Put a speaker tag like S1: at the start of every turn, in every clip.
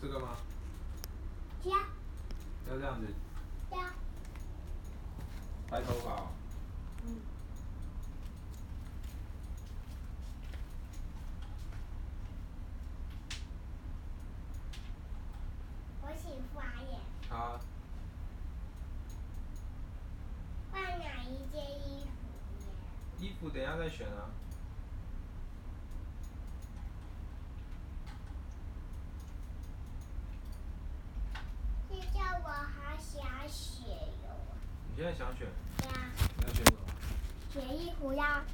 S1: 这个吗？
S2: 加
S1: 要这样子，
S2: 加，
S1: 白头发、哦。
S2: 嗯。我洗发耶，
S1: 好啊，
S2: 换哪一件衣服耶？
S1: 衣服等一下再选啊。
S2: 现在我好想选哟。
S1: 你现在想选？
S2: 对啊，
S1: 你要选什么？
S2: 选衣服呀，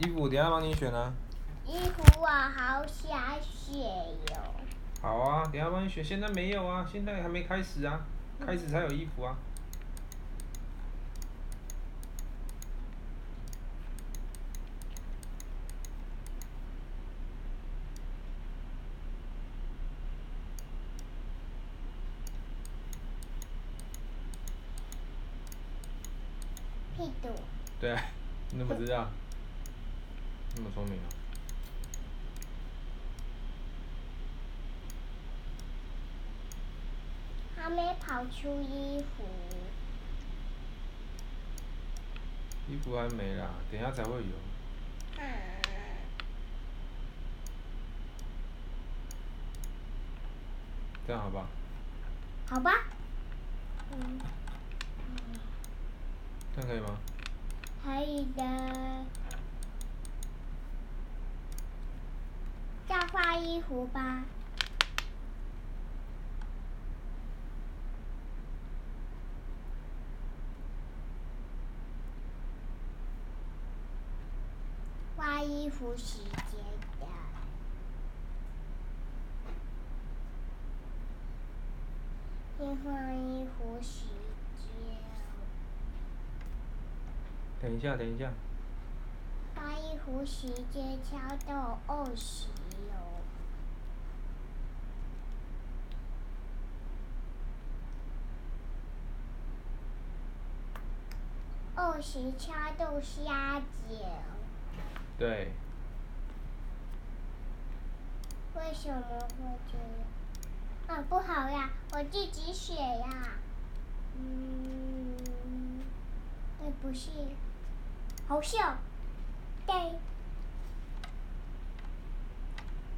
S1: 衣服等下帮你选啊。
S2: 衣服我好想选哟。
S1: 好啊，等下帮你选。现在没有啊，现在还没开始啊，开始才有衣服啊。
S2: 屁股，
S1: 对啊，你怎么知道？那么聪明啊？
S2: 还没跑出衣服。
S1: 衣服还没啦，等下才会有。
S2: 啊，
S1: 这样好吧好？
S2: 好吧。嗯，
S1: 这样可以吗？
S2: 可以的。再换衣服吧。换衣服时间的。先换衣服时间。
S1: 等一下，等一下。
S2: 换衣服时间敲到二十哟。二十敲到虾饺，
S1: 对，
S2: 为什么会这样？啊，不好呀，我自己写呀。嗯，对，不是，好笑，对。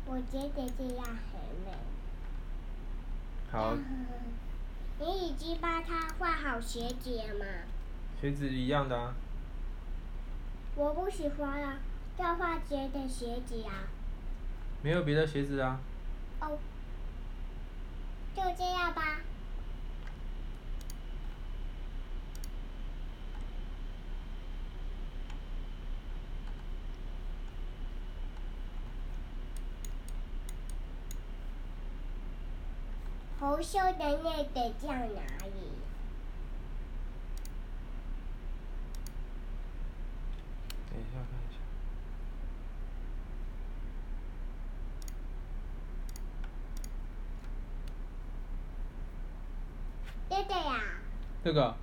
S2: 我觉得这样很美。
S1: 好，
S2: 你已经帮他画好鞋子了吗？
S1: 鞋子一样的啊。
S2: 我不喜欢啊，要换别的鞋子啊。
S1: 没有别的鞋子啊。
S2: 哦，就这样吧。红色的那个在哪里？
S1: 等一下看一下。
S2: 对的呀，
S1: 这个。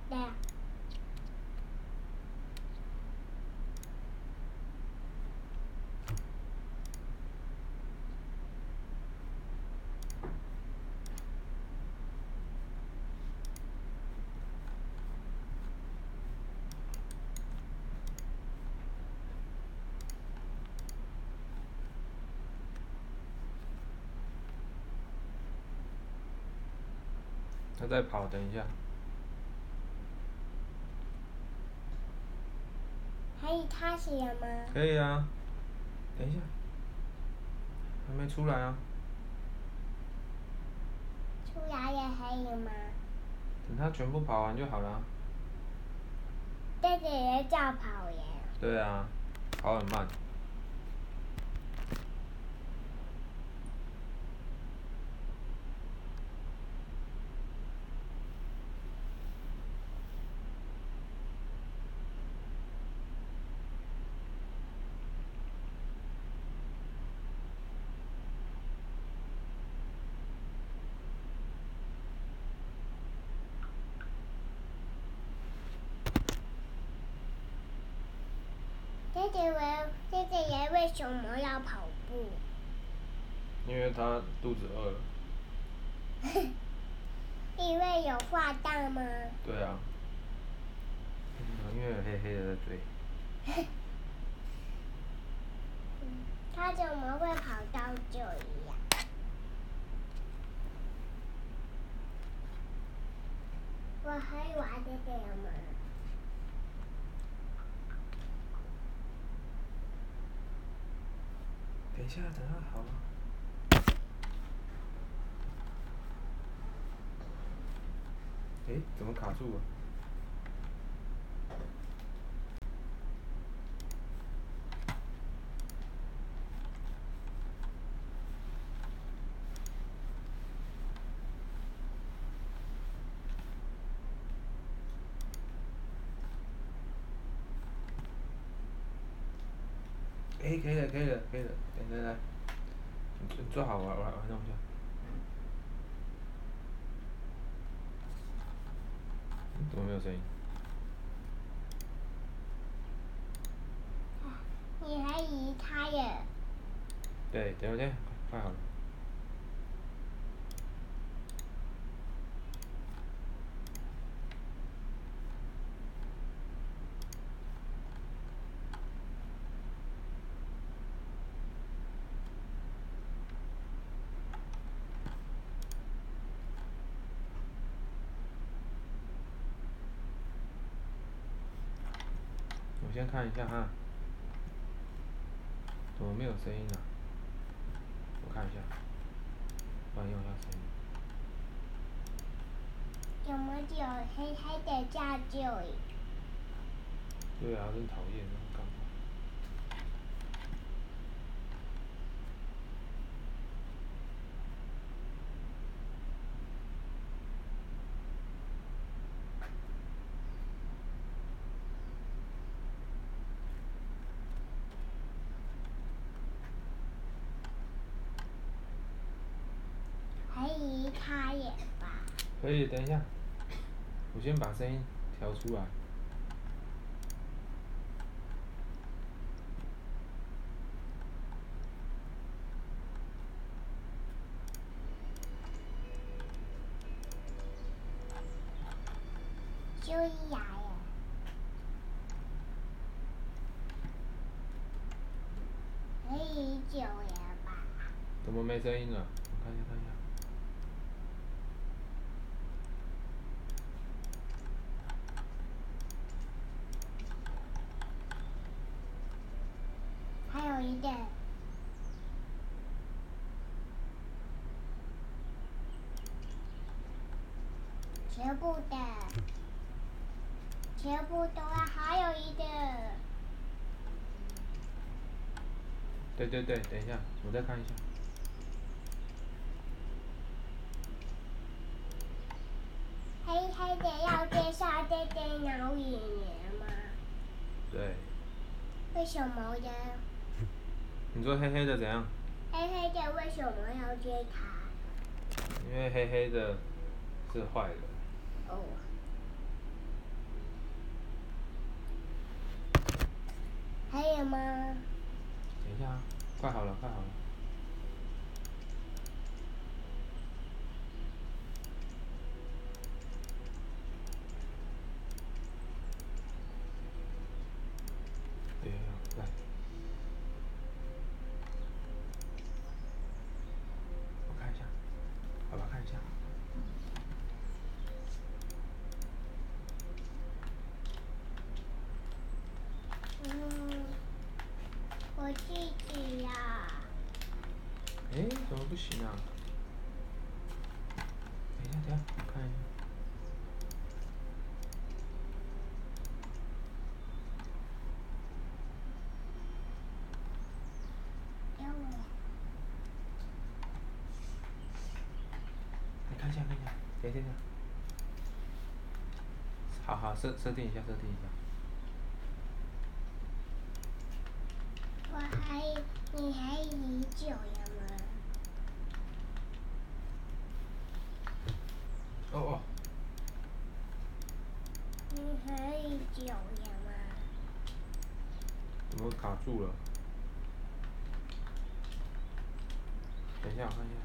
S1: 他在跑，等一下。
S2: 可以开始了吗？
S1: 可以啊。等一下。还没出来啊。
S2: 出来也可以吗？
S1: 等他全部跑完就好了。
S2: 这个也叫跑耶。
S1: 对啊，跑很慢。
S2: 这个为这个人为什么要跑步？
S1: 因为他肚子饿了。
S2: 因为有画蛋吗？
S1: 对啊。嗯，因为有黑黑的在追。
S2: 他怎么会跑到这里呀？我可以玩这个吗？
S1: 等一下，等一下好了。哎，怎么卡住了？诶，可以了，可以了，可以了，来来来，你坐好，我我我弄一下。怎么没有声音？
S2: 你还移开耶？
S1: 对，等会儿快好了。我先看一下哈，怎么没有声音呢？我看一下，帮你用一下声音。
S2: 怎么有黑黑的家具？
S1: 对啊，真讨厌，可以，等一下，我先把声音调出来。怎么没声音了？我看一下，看一下。
S2: 还有一点。全部的，全部都要，还有一个。
S1: 对对对，等一下，我再看一下。
S2: 黑黑的要介绍在电脑里面吗？
S1: 对。
S2: 为什么呀？
S1: 你说黑黑的怎样？
S2: 黑黑的为什么要接它？
S1: 因为黑黑的是坏的。
S2: 哦。还有吗？
S1: 等一下啊，快好了，快好了。对呀，来。我看一下，爸爸看一下。
S2: 嗯，我自己呀。
S1: 诶，怎么不行啊？等一下，等一下，我看一下。
S2: 给我。
S1: 你看一下，看一下，等一下。好好设设定一下，设定一下。
S2: 我还，你还移久了吗？
S1: 哦哦。
S2: 你还移久了吗？
S1: 怎么卡住了？等一下，我看一下。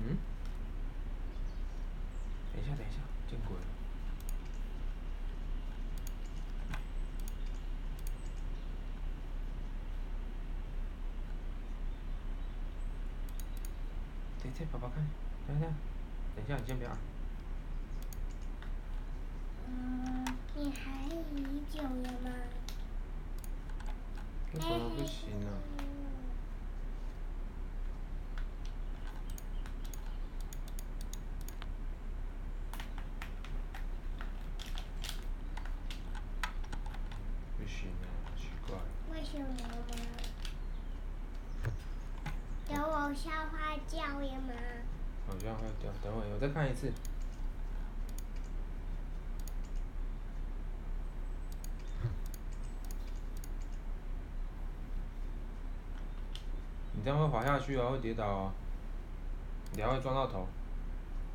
S1: 嗯？等一下，等一下，见鬼了！等一下，爸爸看，等一下，等一下，你先别啊。
S2: 嗯，你还已久了吗？
S1: 为什么不行呢、不行啊，奇怪。
S2: 为什么吗？有我消化教了吗？
S1: 好像会掉，等会我再看一次。你这样会滑下去哦，会跌倒哦，你还会撞到头。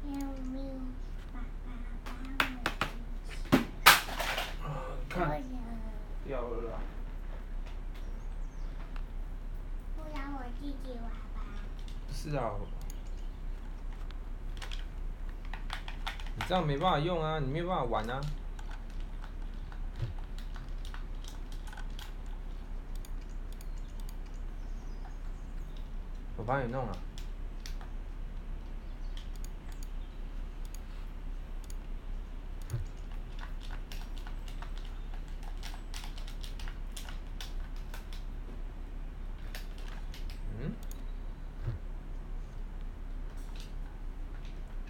S2: 要命！爸爸把我举起。
S1: 看掉了啦。
S2: 不然我自己玩吧。
S1: 是啊。你这样没办法用啊，你没有办法玩啊。我帮你弄了。嗯？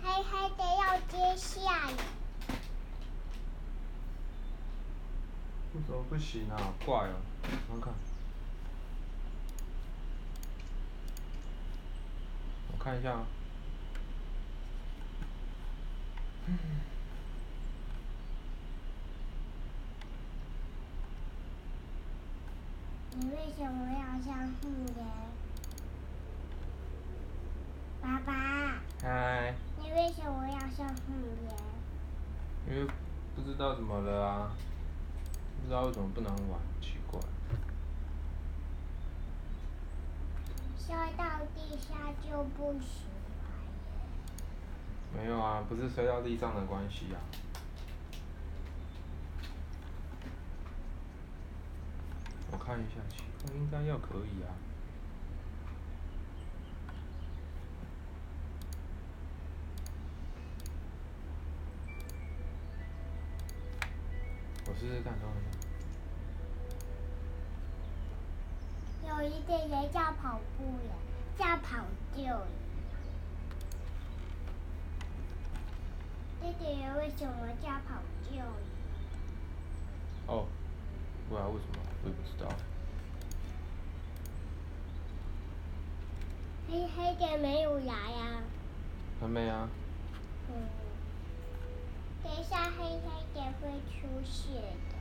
S2: 黑黑的要接下雨。
S1: 为什么不行啊？好怪哦、我看。我看一下啊。
S2: 你为什么要相信人？爸爸，
S1: 嗨，
S2: 你为什么要相信人？
S1: 因为不知道怎么了啊，不知道为什么不能玩，奇怪。
S2: 摔到地下就不行
S1: 没有啊，不是摔到地上的关系啊。我看一下，奇怪，应该要可以啊。我试试看。
S2: 有一个人叫跑步人，叫跑救人。这个人为什么叫跑救人？
S1: 哦，不知道为什么，我也不知道。
S2: 黑黑的没有牙呀。
S1: 还没啊？
S2: 下，黑黑的会出血的。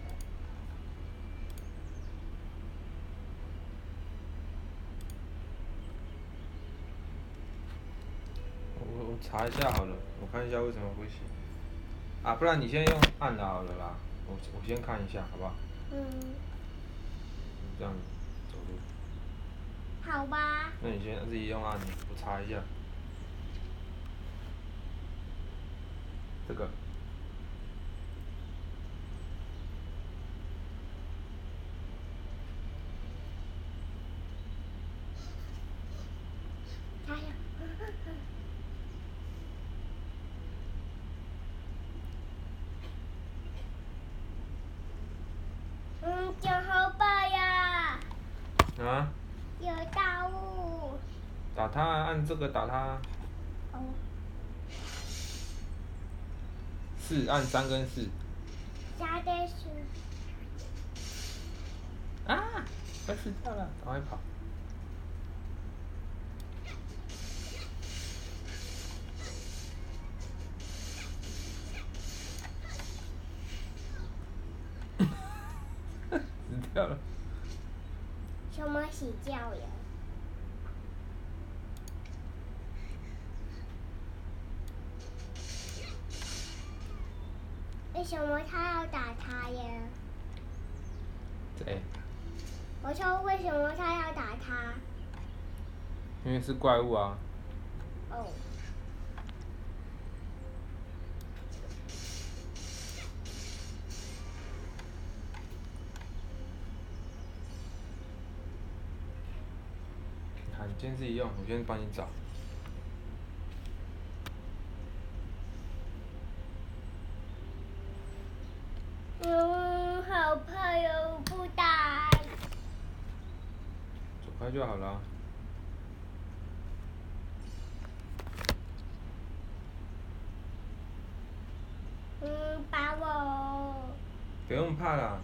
S1: 我我我查一下好了，我看一下为什么不行。啊，不然你先用按的好了啦，我我先看一下，好不好？
S2: 嗯，
S1: 这样走路。
S2: 好吧。
S1: 那你先自己用按的，我查一下。这个。
S2: 加油！嗯，真好棒呀！
S1: 啊？
S2: 有大雾。
S1: 打它啊，按这个打它啊。
S2: 哦，
S1: 四，按三跟四。
S2: 加的是
S1: 啊！快死掉了，赶快跑。
S2: 什么他要打他呀？
S1: 对？
S2: 我说为什么他要打他？
S1: 因为是怪物啊。
S2: 哦。
S1: 好，你先自己用，我先帮你找。
S2: 嗯，好怕哟，不打。
S1: 就好了。
S2: 嗯，把我。
S1: 不用怕啦。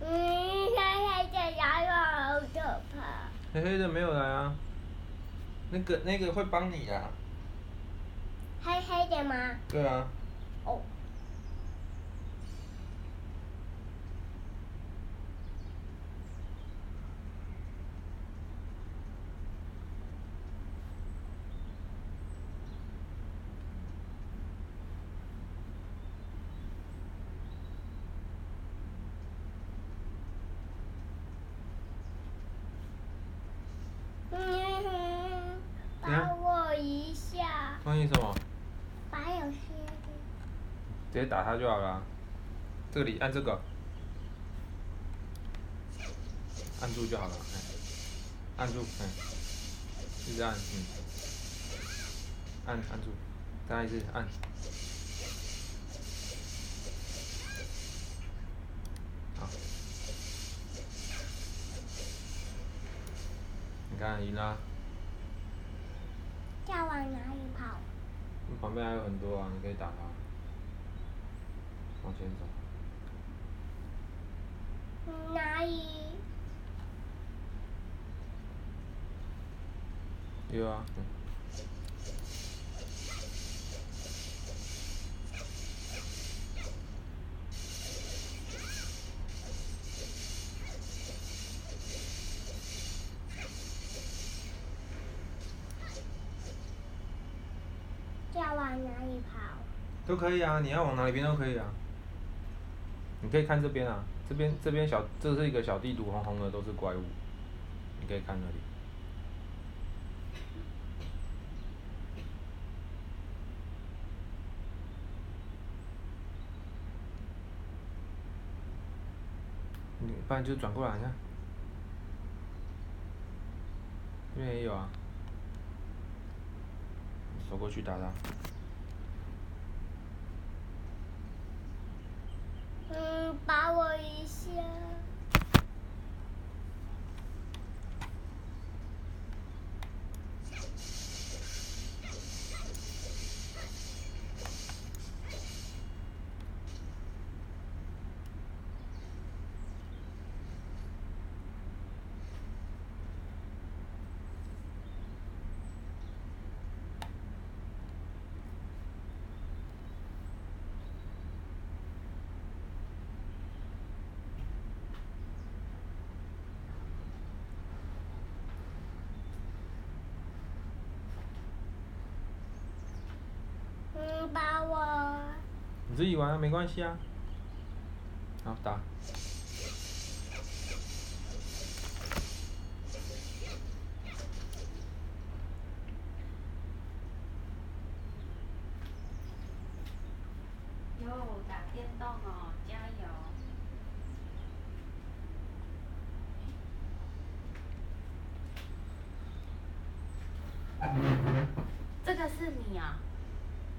S2: 嗯，黑黑的来了，好可怕。
S1: 黑黑的没有来啊。那个那个会帮你呀。
S2: 黑黑的吗？
S1: 对啊。
S2: 哦。嗯，帮我一下。
S1: 帮你什么？
S2: 把有些
S1: 直接打他就好了。这里按这个，按住就好了，按住，嗯，一直按，嗯，按按住，再按一次按。好，你看赢了。
S2: 要往哪里跑？
S1: 旁边还有很多啊，你可以打他。往前走。
S2: 哪里？
S1: 有啊。
S2: 要往哪里跑？
S1: 都可以啊，你要往哪里边都可以啊。你可以看这边啊，这边这边小，这是一个小地图，红红的都是怪物，你可以看那里。你不然就转过来你看，这边也有啊，走过去打他。
S2: 把我一下。嗯，把我。
S1: 你自己玩啊，没关系啊。好打。
S3: 哟，打电动哦，加油！这个是你啊？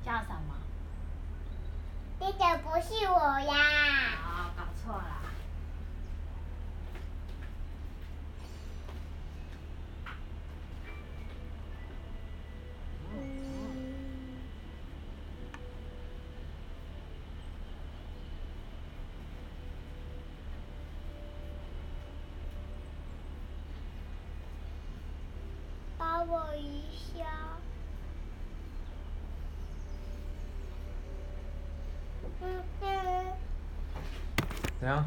S3: 叫什么？
S2: 这个不是我呀。
S3: 哦，搞错了。
S2: 我一下。嗯哼。
S1: 怎样？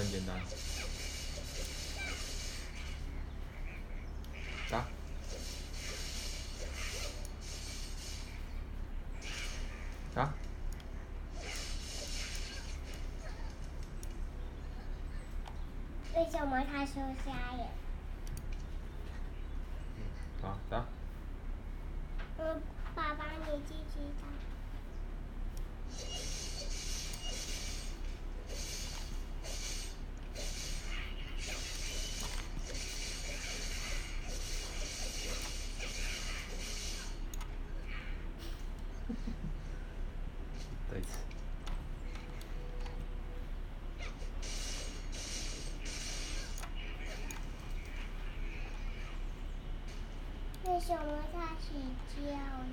S1: 很简单？打。打。
S2: 为什么他说瞎眼？嗯，爸爸你继续打。为什么他睡觉呢？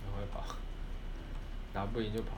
S1: 赶快跑，打不赢就跑。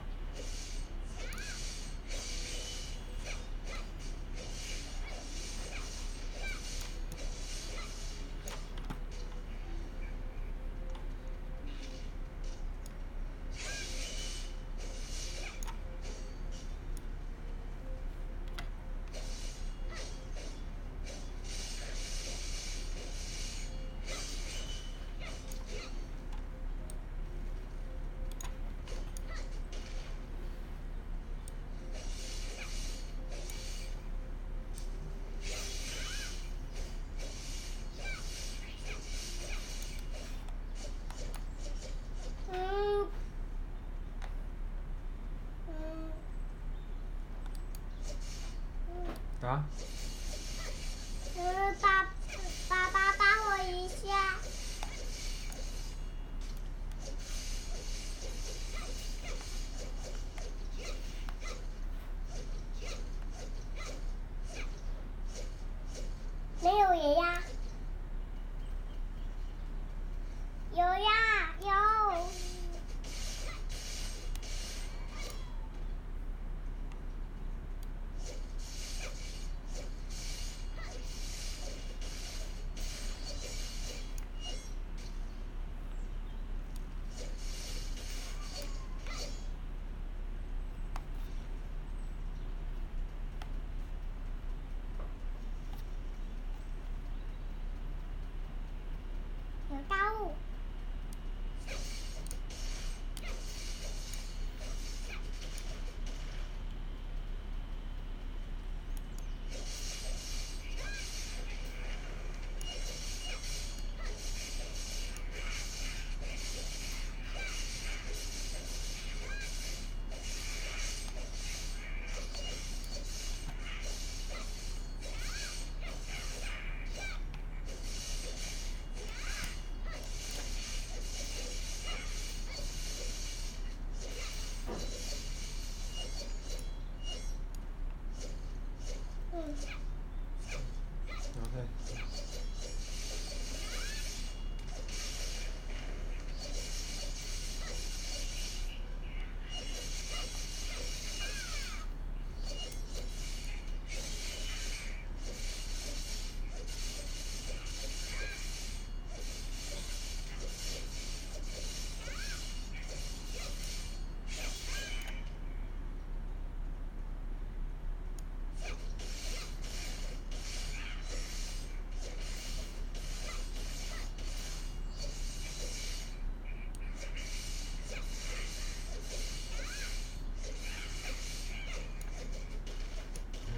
S1: 啥。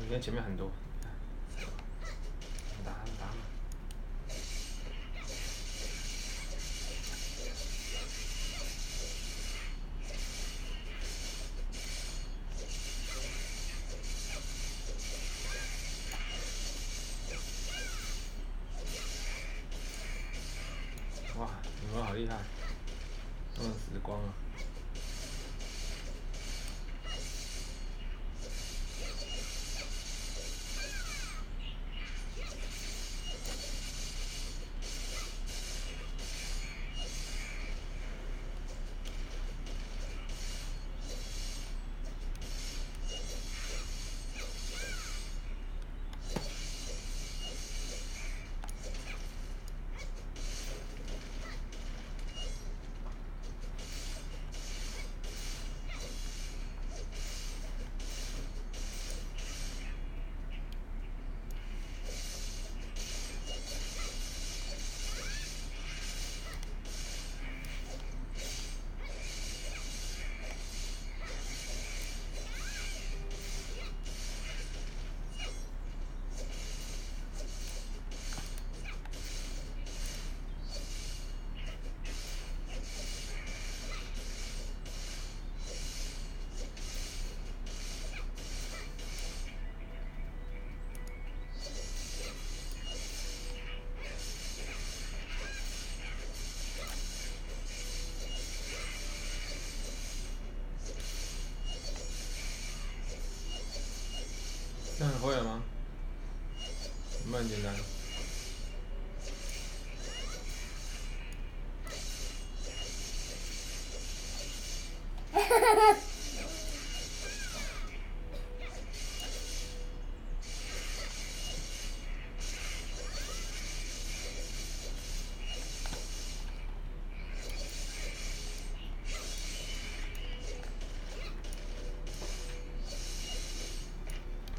S1: 你看前面很多，哇，你们好厉害，用时光啊！会了吗？有没有很简单？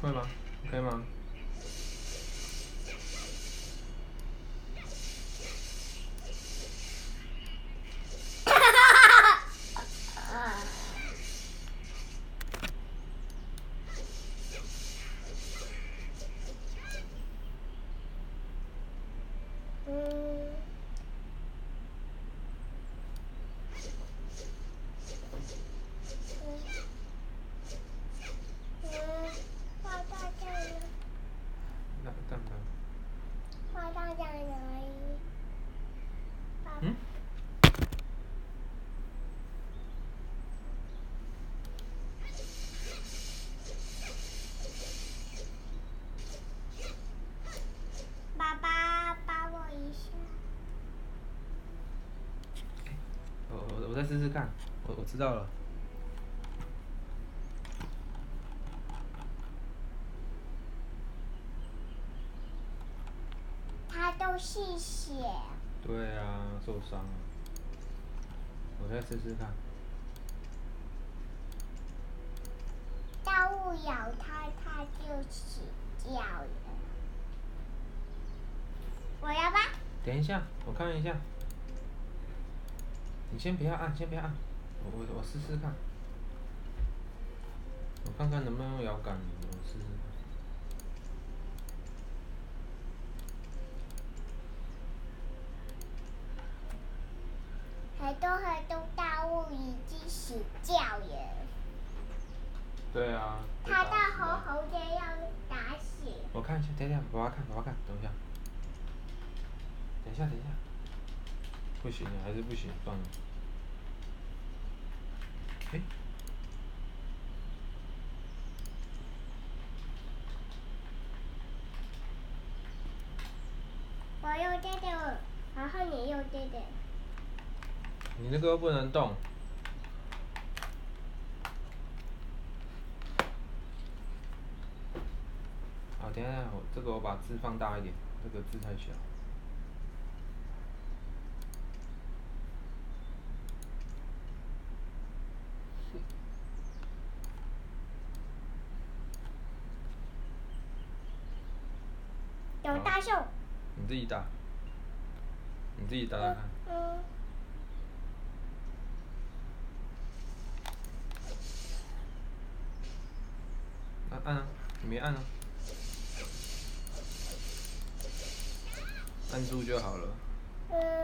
S1: 会吗？可以吗？
S2: 嗯。嗯，画大象呢？
S1: 那蛋蛋。
S2: 画大象哪里？爸
S1: 嗯？
S2: 爸爸帮我一下。
S1: 我我我再试试看，我我知道了。
S2: 他都是血。
S1: 对啊，受伤了。我再试试看。
S2: 动物咬它，它就死掉了。我要吧。
S1: 等一下，我看一下。你先不要按，先不要按，我我我试试看。我看看能不能用摇杆，我试试看。
S2: 很多很多大物已经死掉了。
S1: 对啊。被
S2: 它的
S1: 打死了
S2: 红红的要打死。
S1: 我看一下，等一下，我要看，我要看，等一下。等一下，等一下。不行啊，还是不行，算了。诶，
S2: 我用这个，然后你用这个。
S1: 你那个不能动。好，等一下，我这个我把字放大一点，这个字太小。
S2: 有大象。
S1: 你自己打。你自己打打看。
S2: 嗯。
S1: 按按啊，你没按啊。按住就好了。
S2: 嗯，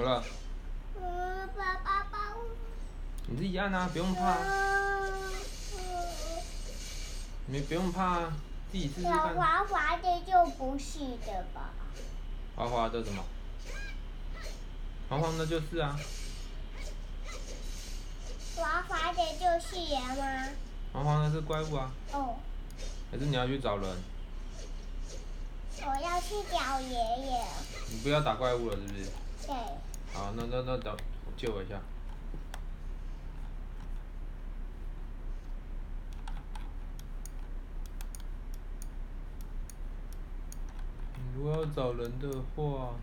S1: 么了？
S2: 嗯，爸爸帮我。
S1: 你自己按啊，不用怕啊，
S2: 嗯。
S1: 你不用怕啊，自己试试
S2: 有
S1: 看。
S2: 滑滑的就不是的吧？
S1: 滑滑的什么？黄黄的就是啊，
S2: 滑滑的就是人吗？
S1: 黄黄的是怪物啊，
S2: 哦，
S1: 还是你要去找人？
S2: 我要去找爷爷。
S1: 你不要打怪物了，是不是？那那那等借我一下。如果要找人的话，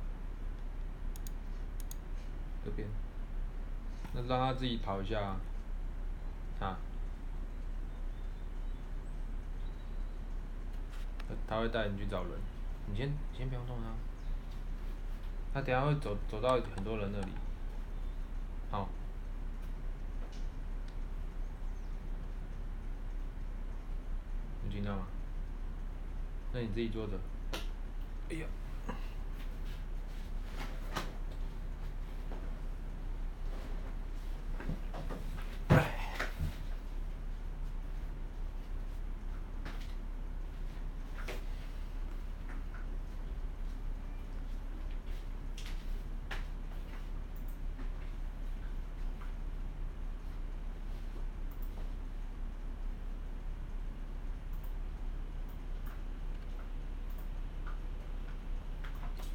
S1: 这边，那让他自己跑一下啊。啊。他会带你去找人，你先你先不用动他，他等下会走走到很多人那里，好。你听到吗？那你自己坐着。哎呀。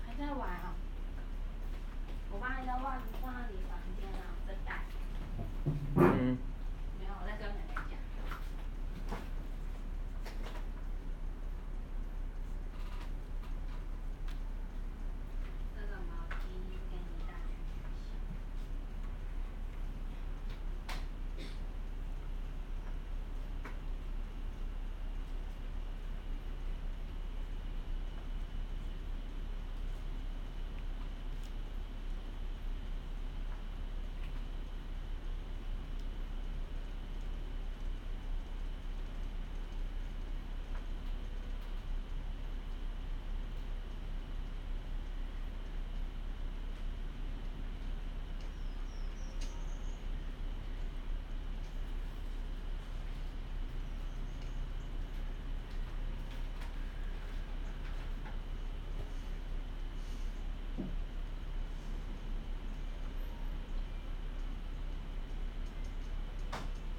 S3: 还在玩啊？你的袜子放你房间啊，在带。
S1: 嗯。
S3: 没有，我在跟奶奶讲。这个毛巾给你带去学校。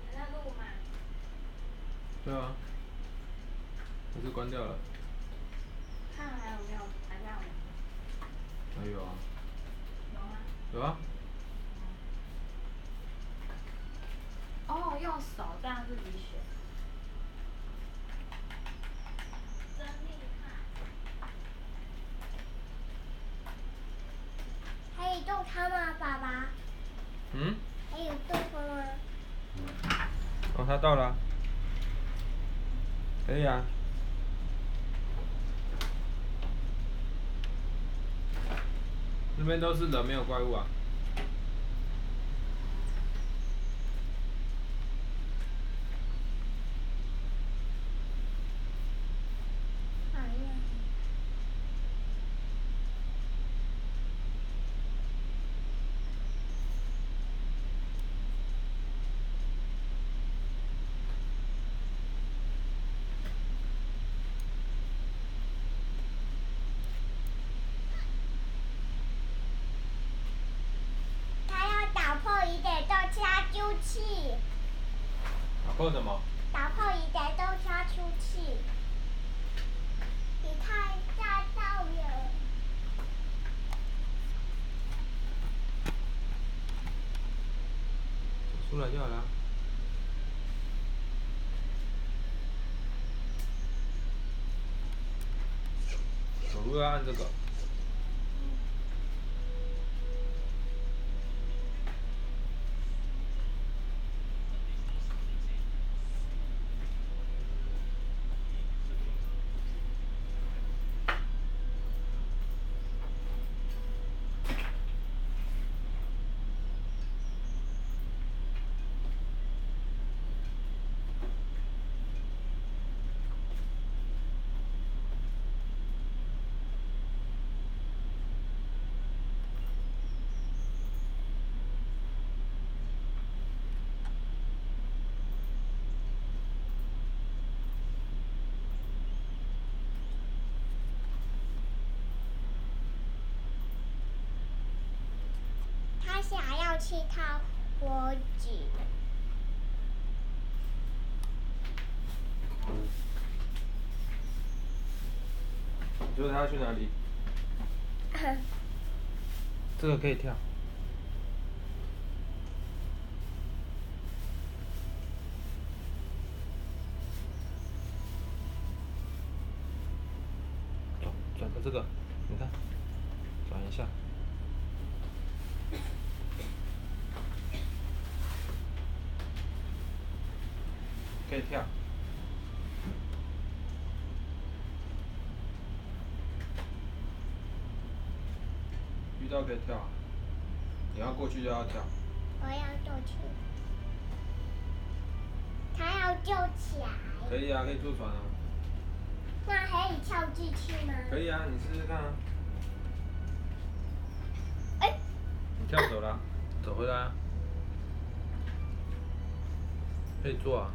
S3: 还在录吗？
S1: 对啊。还是关掉了。
S3: 看还有没有还在吗？
S1: 还有啊。
S3: 有吗？
S1: 有啊。
S3: 哦，用手这样自己选。真厉害。
S2: 可以动它吗，爸爸？
S1: 嗯？
S2: 可以动它吗？
S1: 哦，他到了啊。对呀啊。那边都是人，没有怪物啊。
S2: 哎呀。他要打破一点豆加丢弃，
S1: 打破什么？
S2: 打破一点豆加出气。你看吓到了。
S1: 出来就好了。走路要按这个。
S2: 想要去套火警。
S1: 你觉得他要去哪里？这个可以跳。走，转个这个，你看，转一下。可以跳。道可以跳啊。你要过去就要跳。
S2: 我要过去。他要救起来。
S1: 可以啊，可以坐船啊。
S2: 那可以跳进去吗？
S1: 可以啊，你试试看啊。
S2: 哎。
S1: 你跳走了，走回来啊。可以坐啊。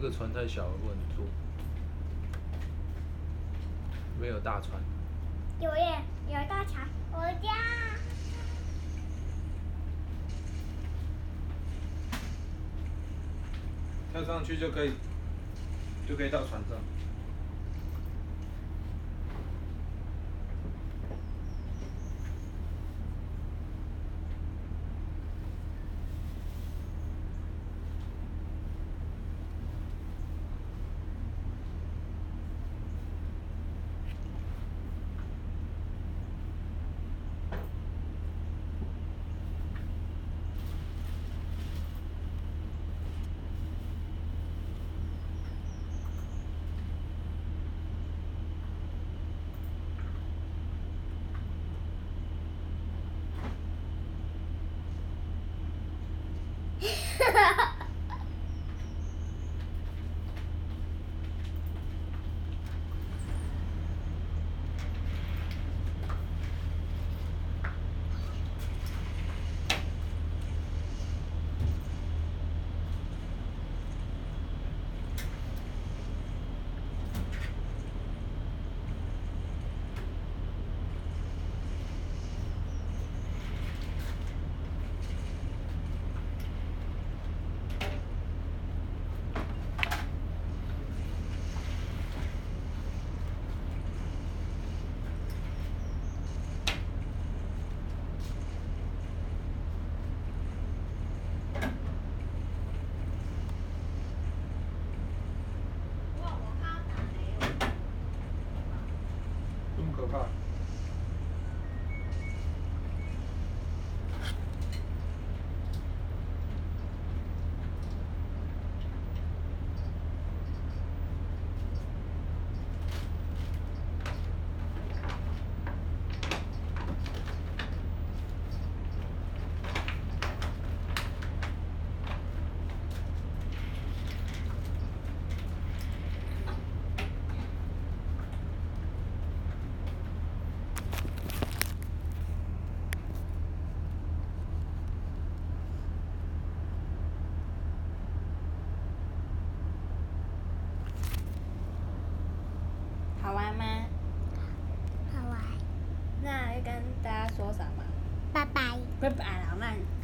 S1: 这个船太小了，不能坐。没有大船。
S2: 有耶，有大船，我家。
S1: 跳上去就可以，就可以到船上。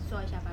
S3: 什么？拜
S2: 拜。拜